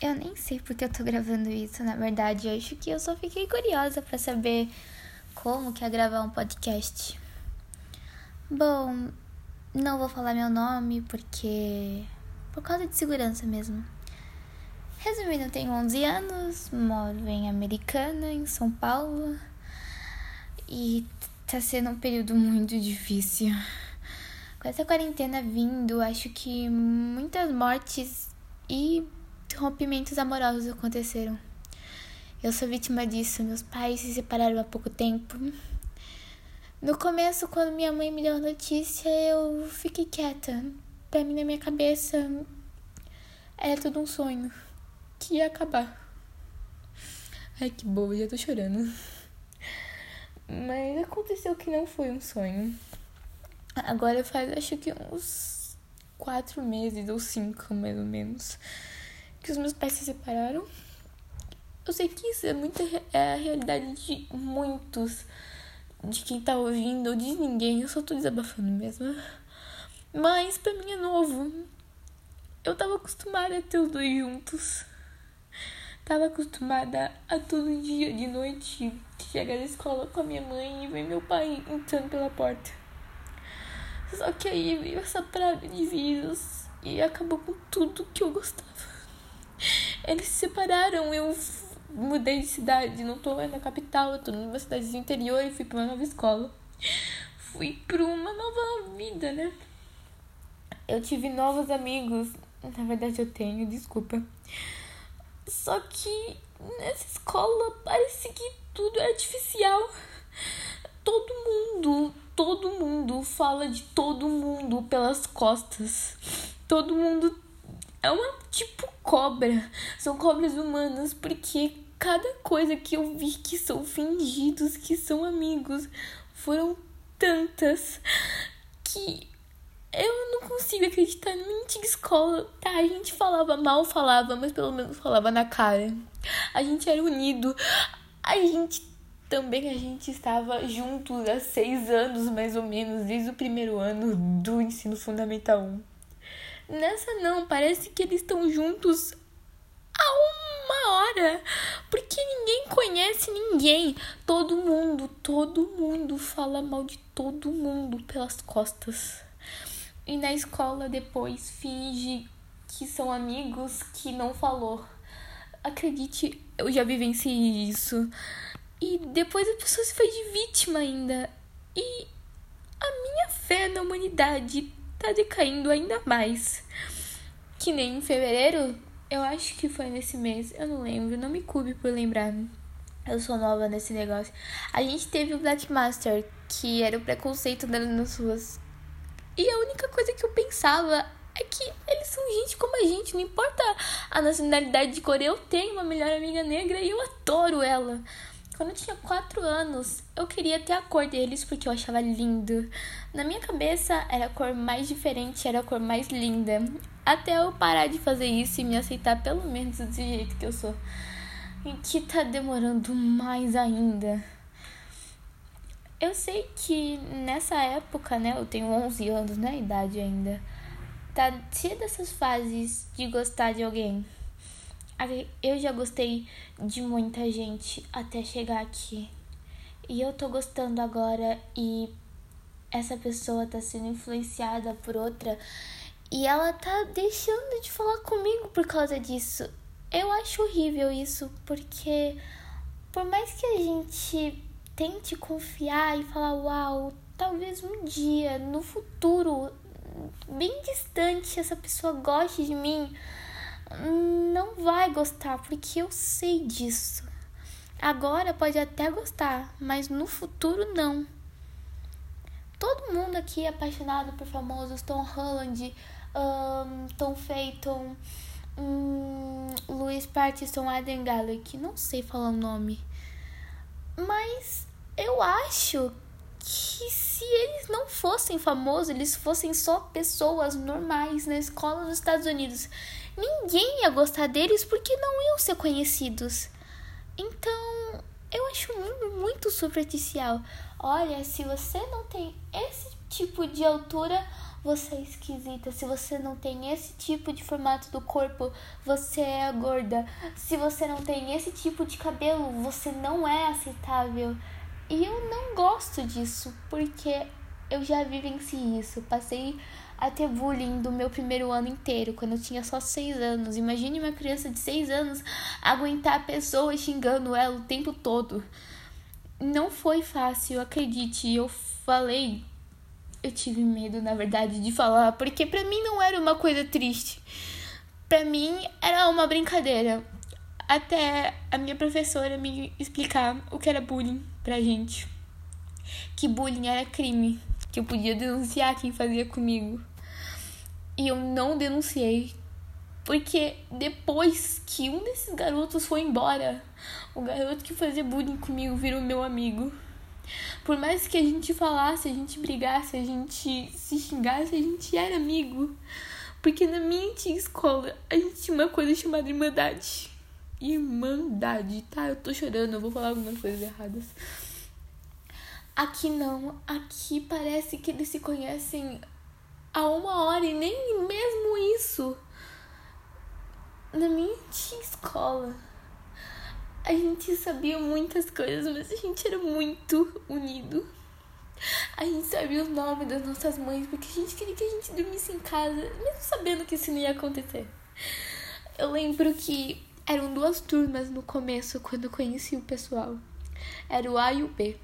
Eu nem sei porque eu tô gravando isso, na verdade. Eu acho que eu só fiquei curiosa para saber como que é gravar um podcast. Bom, não vou falar meu nome porque por causa de segurança mesmo. Resumindo, eu tenho 11 anos, moro em Americana, em São Paulo. E tá sendo um período muito difícil. Com essa quarentena vindo, acho que muitas mortes e rompimentos amorosos aconteceram. Eu sou vítima disso. Meus pais se separaram há pouco tempo. No começo, quando minha mãe me deu a notícia, eu fiquei quieta. Pra mim, na minha cabeça, era tudo um sonho que ia acabar. Ai, que boa, já tô chorando. Mas aconteceu que não foi um sonho. Agora faz acho que uns quatro meses ou cinco, mais ou menos, que os meus pais se separaram. Eu sei que isso é muita é a realidade de muitos, de quem tá ouvindo ou de ninguém. Eu só tô desabafando mesmo. Mas pra mim é novo. Eu tava acostumada a ter os dois juntos. Tava acostumada a todo dia de noite chegar na escola com a minha mãe e ver meu pai entrando pela porta. Só que aí veio essa praga de vírus e acabou com tudo que eu gostava. Eles se separaram, eu mudei de cidade, não tô na capital, eu tô numa cidade do interior e fui pra uma nova escola. Fui pra uma nova vida, né? Eu tive novos amigos. Na verdade eu tenho, desculpa. Só que nessa escola parece que tudo é artificial. Todo mundo, todo mundo fala de todo mundo pelas costas. Todo mundo é uma tipo cobra. São cobras humanas porque cada coisa que eu vi que são fingidos, que são amigos, foram tantas que eu não consigo acreditar na minha antiga escola. Tá, a gente falava mal, falava, mas pelo menos falava na cara. A gente era unido. A gente também a gente estava juntos há seis anos, mais ou menos, desde o primeiro ano do ensino fundamental 1. Nessa não, parece que eles estão juntos há uma hora. Porque ninguém conhece ninguém. Todo mundo, todo mundo fala mal de todo mundo pelas costas. E na escola depois finge que são amigos que não falou. Acredite, eu já vivenciei isso. E depois a pessoa se faz de vítima ainda. E a minha fé na humanidade tá decaindo ainda mais. Que nem em fevereiro, eu acho que foi nesse mês, eu não lembro, não me cube por lembrar. Eu sou nova nesse negócio. A gente teve o Black Master, que era o preconceito dando nas ruas e a única coisa que eu pensava é que eles são gente como a gente, não importa a nacionalidade de cor. Eu tenho uma melhor amiga negra e eu adoro ela. Quando eu tinha 4 anos, eu queria ter a cor deles porque eu achava lindo. Na minha cabeça, era a cor mais diferente, era a cor mais linda. Até eu parar de fazer isso e me aceitar pelo menos do jeito que eu sou. E que tá demorando mais ainda. Eu sei que nessa época, né, eu tenho 11 anos na idade ainda, tá cheia dessas fases de gostar de alguém. Eu já gostei de muita gente até chegar aqui. E eu tô gostando agora e essa pessoa tá sendo influenciada por outra e ela tá deixando de falar comigo por causa disso. Eu acho horrível isso, porque por mais que a gente tente confiar e falar: Uau, talvez um dia, no futuro, bem distante, essa pessoa goste de mim. Não vai gostar, porque eu sei disso. Agora pode até gostar, mas no futuro não. Todo mundo aqui é apaixonado por famosos Tom Holland, um, Tom Phaeton, um, Louis Partison, Adam Gallagher, não sei falar o nome. Mas eu acho que se eles não fossem famosos, eles fossem só pessoas normais na escola nos Estados Unidos, ninguém ia gostar deles porque não iam ser conhecidos. Então, eu acho muito, muito superficial. Olha, se você não tem esse tipo de altura, você é esquisita. Se você não tem esse tipo de formato do corpo, você é gorda. Se você não tem esse tipo de cabelo, você não é aceitável. E eu não gosto disso, porque eu já vivenciei isso. Passei a ter bullying do meu primeiro ano inteiro, quando eu tinha só seis anos. Imagine uma criança de seis anos aguentar pessoas xingando ela o tempo todo. Não foi fácil, acredite. Eu falei eu tive medo, na verdade, de falar, porque para mim não era uma coisa triste. Para mim era uma brincadeira. Até a minha professora me explicar o que era bullying pra gente. Que bullying era crime, que eu podia denunciar quem fazia comigo. E eu não denunciei, porque depois que um desses garotos foi embora, o garoto que fazia bullying comigo virou meu amigo. Por mais que a gente falasse, a gente brigasse, a gente se xingasse, a gente era amigo. Porque na minha antiga escola, a gente tinha uma coisa chamada Irmandade. Irmandade, tá? Eu tô chorando, eu vou falar algumas coisas erradas. Aqui não, aqui parece que eles se conhecem há uma hora e nem mesmo isso. Na minha escola a gente sabia muitas coisas, mas a gente era muito unido. A gente sabia o nome das nossas mães porque a gente queria que a gente dormisse em casa, mesmo sabendo que isso não ia acontecer. Eu lembro que eram duas turmas no começo, quando eu conheci o pessoal. Era o A e o B.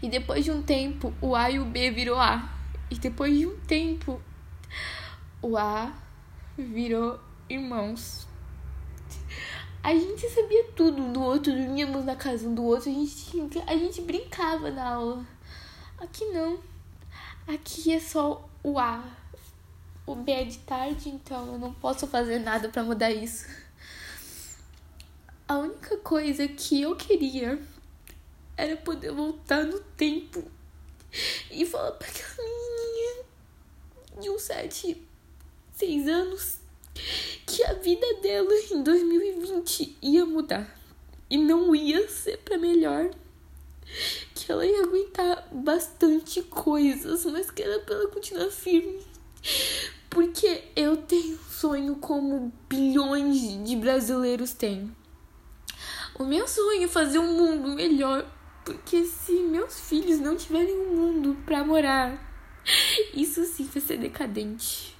E depois de um tempo, o A e o B virou A. E depois de um tempo, o A virou irmãos. A gente sabia tudo do outro, dormíamos na casa um do outro, a gente, a gente brincava na aula. Aqui não. Aqui é só o A. O B é de tarde, então eu não posso fazer nada para mudar isso. A única coisa que eu queria era poder voltar no tempo e falar pra aquela de uns sete, seis anos que a vida dela em 2020 ia mudar e não ia ser para melhor. Que ela ia aguentar bastante coisas, mas que era pra ela continuar firme. Porque eu tenho um sonho como bilhões de brasileiros têm. O meu sonho é fazer um mundo melhor. Porque se meus filhos não tiverem um mundo para morar, isso sim vai ser decadente.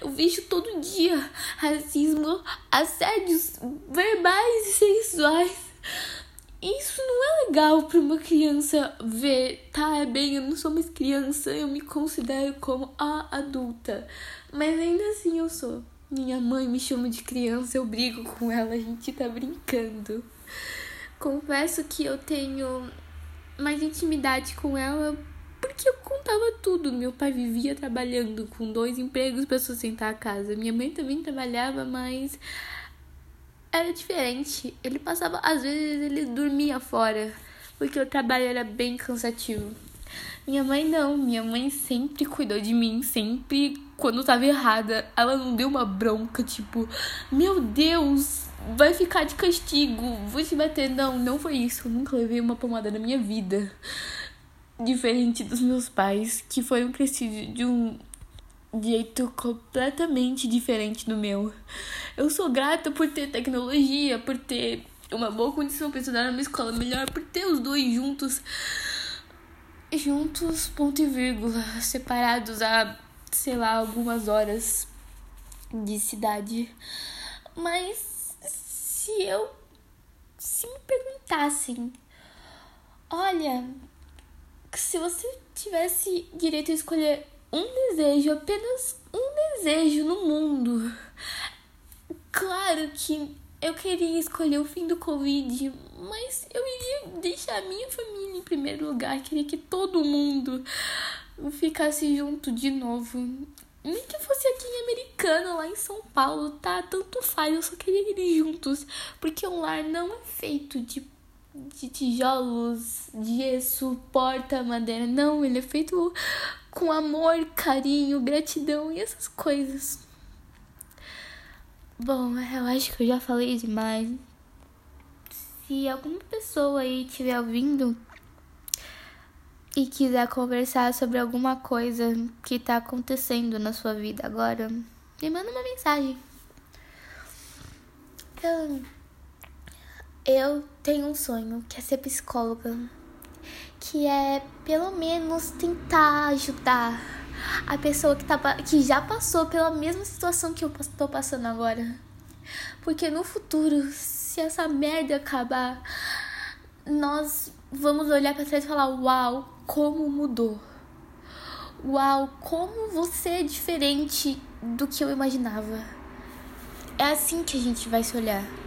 Eu vejo todo dia racismo, assédios verbais e sexuais. Isso não é legal para uma criança ver, tá? É bem, eu não sou mais criança, eu me considero como a adulta. Mas ainda assim eu sou. Minha mãe me chama de criança, eu brigo com ela, a gente tá brincando. Confesso que eu tenho mais intimidade com ela porque eu contava tudo. Meu pai vivia trabalhando com dois empregos para sustentar a casa. Minha mãe também trabalhava, mas era diferente. Ele passava, às vezes ele dormia fora, porque o trabalho era bem cansativo. Minha mãe não, minha mãe sempre cuidou de mim, sempre quando tava errada, ela não deu uma bronca, tipo, meu Deus, vai ficar de castigo, vou te bater. Não, não foi isso. Eu nunca levei uma pomada na minha vida diferente dos meus pais, que foram crescidos de um jeito completamente diferente do meu. Eu sou grata por ter tecnologia, por ter uma boa condição para estudar numa escola melhor, por ter os dois juntos. Juntos, ponto e vírgula, separados a, sei lá, algumas horas de cidade. Mas se eu. Se me perguntassem, olha, se você tivesse direito a escolher um desejo, apenas um desejo no mundo, claro que eu queria escolher o fim do Covid, mas eu iria deixar a minha família em primeiro lugar. Queria que todo mundo ficasse junto de novo. Nem que fosse aqui em Americana, lá em São Paulo, tá? Tanto faz, eu só queria ir juntos. Porque um lar não é feito de de tijolos, gesso, porta, madeira. Não, ele é feito com amor, carinho, gratidão e essas coisas. Bom, eu acho que eu já falei demais. Se alguma pessoa aí estiver ouvindo e quiser conversar sobre alguma coisa que tá acontecendo na sua vida agora, me manda uma mensagem. Eu, eu tenho um sonho que é ser psicóloga, que é pelo menos tentar ajudar a pessoa que, tá, que já passou pela mesma situação que eu tô passando agora. Porque no futuro, se essa merda acabar, nós vamos olhar para trás e falar: Uau, como mudou! Uau, como você é diferente do que eu imaginava. É assim que a gente vai se olhar.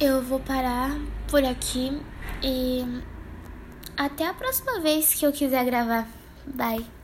Eu vou parar por aqui e até a próxima vez que eu quiser gravar. Bye.